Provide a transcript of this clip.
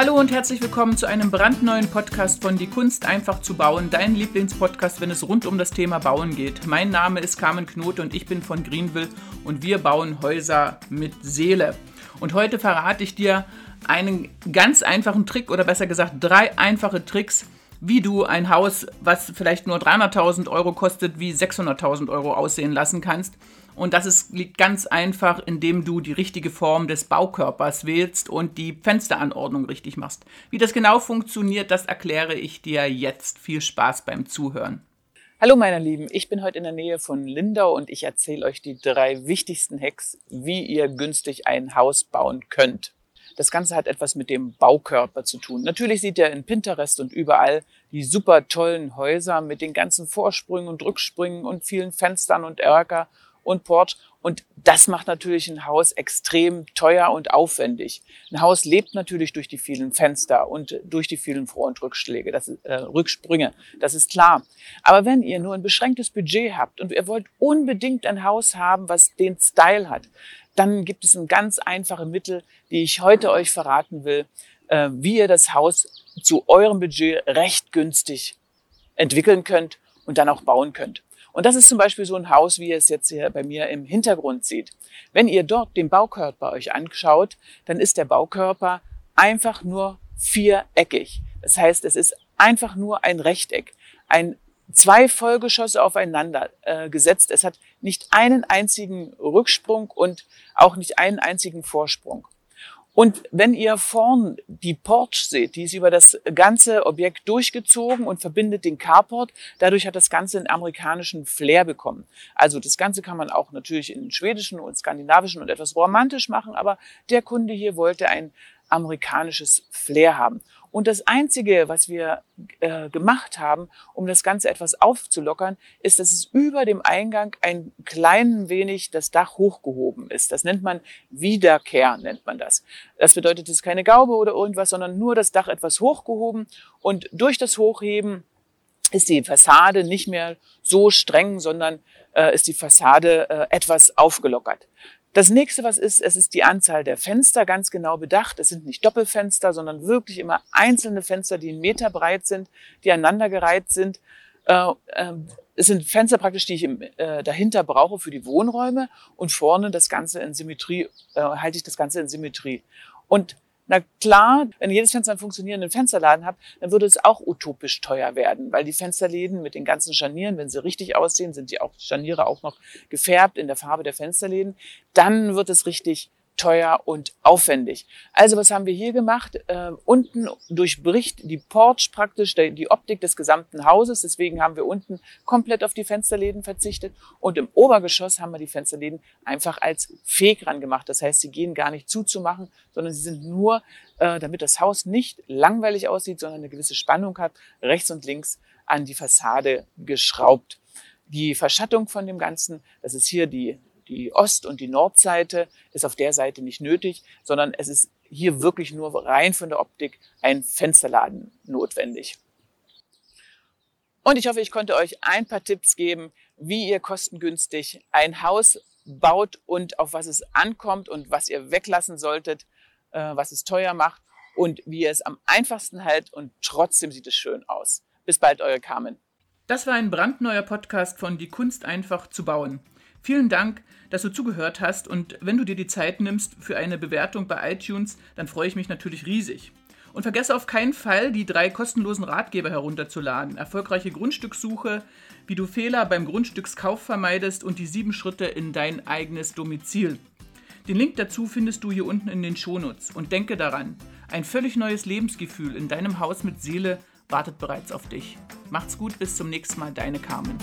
Hallo und herzlich willkommen zu einem brandneuen Podcast von Die Kunst einfach zu bauen, dein Lieblingspodcast, wenn es rund um das Thema Bauen geht. Mein Name ist Carmen Knote und ich bin von Greenville und wir bauen Häuser mit Seele. Und heute verrate ich dir einen ganz einfachen Trick oder besser gesagt drei einfache Tricks, wie du ein Haus, was vielleicht nur 300.000 Euro kostet, wie 600.000 Euro aussehen lassen kannst. Und das ist, liegt ganz einfach, indem du die richtige Form des Baukörpers wählst und die Fensteranordnung richtig machst. Wie das genau funktioniert, das erkläre ich dir jetzt. Viel Spaß beim Zuhören. Hallo meine Lieben, ich bin heute in der Nähe von Lindau und ich erzähle euch die drei wichtigsten Hacks, wie ihr günstig ein Haus bauen könnt. Das Ganze hat etwas mit dem Baukörper zu tun. Natürlich sieht ihr in Pinterest und überall die super tollen Häuser mit den ganzen Vorsprüngen und Rücksprüngen und vielen Fenstern und Erker und Porch. Und das macht natürlich ein Haus extrem teuer und aufwendig. Ein Haus lebt natürlich durch die vielen Fenster und durch die vielen Vor- und Rückschläge, das äh, Rücksprünge. Das ist klar. Aber wenn ihr nur ein beschränktes Budget habt und ihr wollt unbedingt ein Haus haben, was den Style hat, dann gibt es ein ganz einfache Mittel, die ich heute euch verraten will, äh, wie ihr das Haus zu eurem Budget recht günstig entwickeln könnt und dann auch bauen könnt. Und das ist zum Beispiel so ein Haus, wie ihr es jetzt hier bei mir im Hintergrund seht. Wenn ihr dort den Baukörper euch anschaut, dann ist der Baukörper einfach nur viereckig. Das heißt, es ist einfach nur ein Rechteck. Ein zwei Vollgeschosse aufeinander äh, gesetzt. Es hat nicht einen einzigen Rücksprung und auch nicht einen einzigen Vorsprung. Und wenn ihr vorn die Porch seht, die ist über das ganze Objekt durchgezogen und verbindet den Carport. Dadurch hat das Ganze einen amerikanischen Flair bekommen. Also das Ganze kann man auch natürlich in schwedischen und skandinavischen und etwas romantisch machen, aber der Kunde hier wollte ein amerikanisches Flair haben. Und das Einzige, was wir äh, gemacht haben, um das Ganze etwas aufzulockern, ist, dass es über dem Eingang ein klein wenig das Dach hochgehoben ist. Das nennt man Wiederkehr, nennt man das. Das bedeutet, es ist keine Gaube oder irgendwas, sondern nur das Dach etwas hochgehoben. Und durch das Hochheben ist die Fassade nicht mehr so streng, sondern äh, ist die Fassade äh, etwas aufgelockert. Das nächste, was ist, es ist die Anzahl der Fenster ganz genau bedacht. Es sind nicht Doppelfenster, sondern wirklich immer einzelne Fenster, die einen Meter breit sind, die aneinandergereiht sind. Äh, äh, es sind Fenster praktisch, die ich äh, dahinter brauche für die Wohnräume und vorne das Ganze in Symmetrie, äh, halte ich das Ganze in Symmetrie. Und na klar, wenn jedes Fenster einen funktionierenden Fensterladen hat, dann würde es auch utopisch teuer werden, weil die Fensterläden mit den ganzen Scharnieren, wenn sie richtig aussehen, sind die auch Scharniere auch noch gefärbt in der Farbe der Fensterläden, dann wird es richtig teuer und aufwendig. Also was haben wir hier gemacht? Äh, unten durchbricht die Porch praktisch die Optik des gesamten Hauses. Deswegen haben wir unten komplett auf die Fensterläden verzichtet. Und im Obergeschoss haben wir die Fensterläden einfach als Fegran gemacht. Das heißt, sie gehen gar nicht zuzumachen, sondern sie sind nur, äh, damit das Haus nicht langweilig aussieht, sondern eine gewisse Spannung hat, rechts und links an die Fassade geschraubt. Die Verschattung von dem Ganzen, das ist hier die die Ost- und die Nordseite ist auf der Seite nicht nötig, sondern es ist hier wirklich nur rein von der Optik ein Fensterladen notwendig. Und ich hoffe, ich konnte euch ein paar Tipps geben, wie ihr kostengünstig ein Haus baut und auf was es ankommt und was ihr weglassen solltet, äh, was es teuer macht und wie ihr es am einfachsten hält und trotzdem sieht es schön aus. Bis bald, eure Carmen. Das war ein brandneuer Podcast von Die Kunst einfach zu bauen. Vielen Dank, dass du zugehört hast und wenn du dir die Zeit nimmst für eine Bewertung bei iTunes, dann freue ich mich natürlich riesig. Und vergesse auf keinen Fall, die drei kostenlosen Ratgeber herunterzuladen. Erfolgreiche Grundstückssuche, wie du Fehler beim Grundstückskauf vermeidest und die sieben Schritte in dein eigenes Domizil. Den Link dazu findest du hier unten in den Shownotes. Und denke daran, ein völlig neues Lebensgefühl in deinem Haus mit Seele wartet bereits auf dich. Macht's gut, bis zum nächsten Mal, deine Carmen.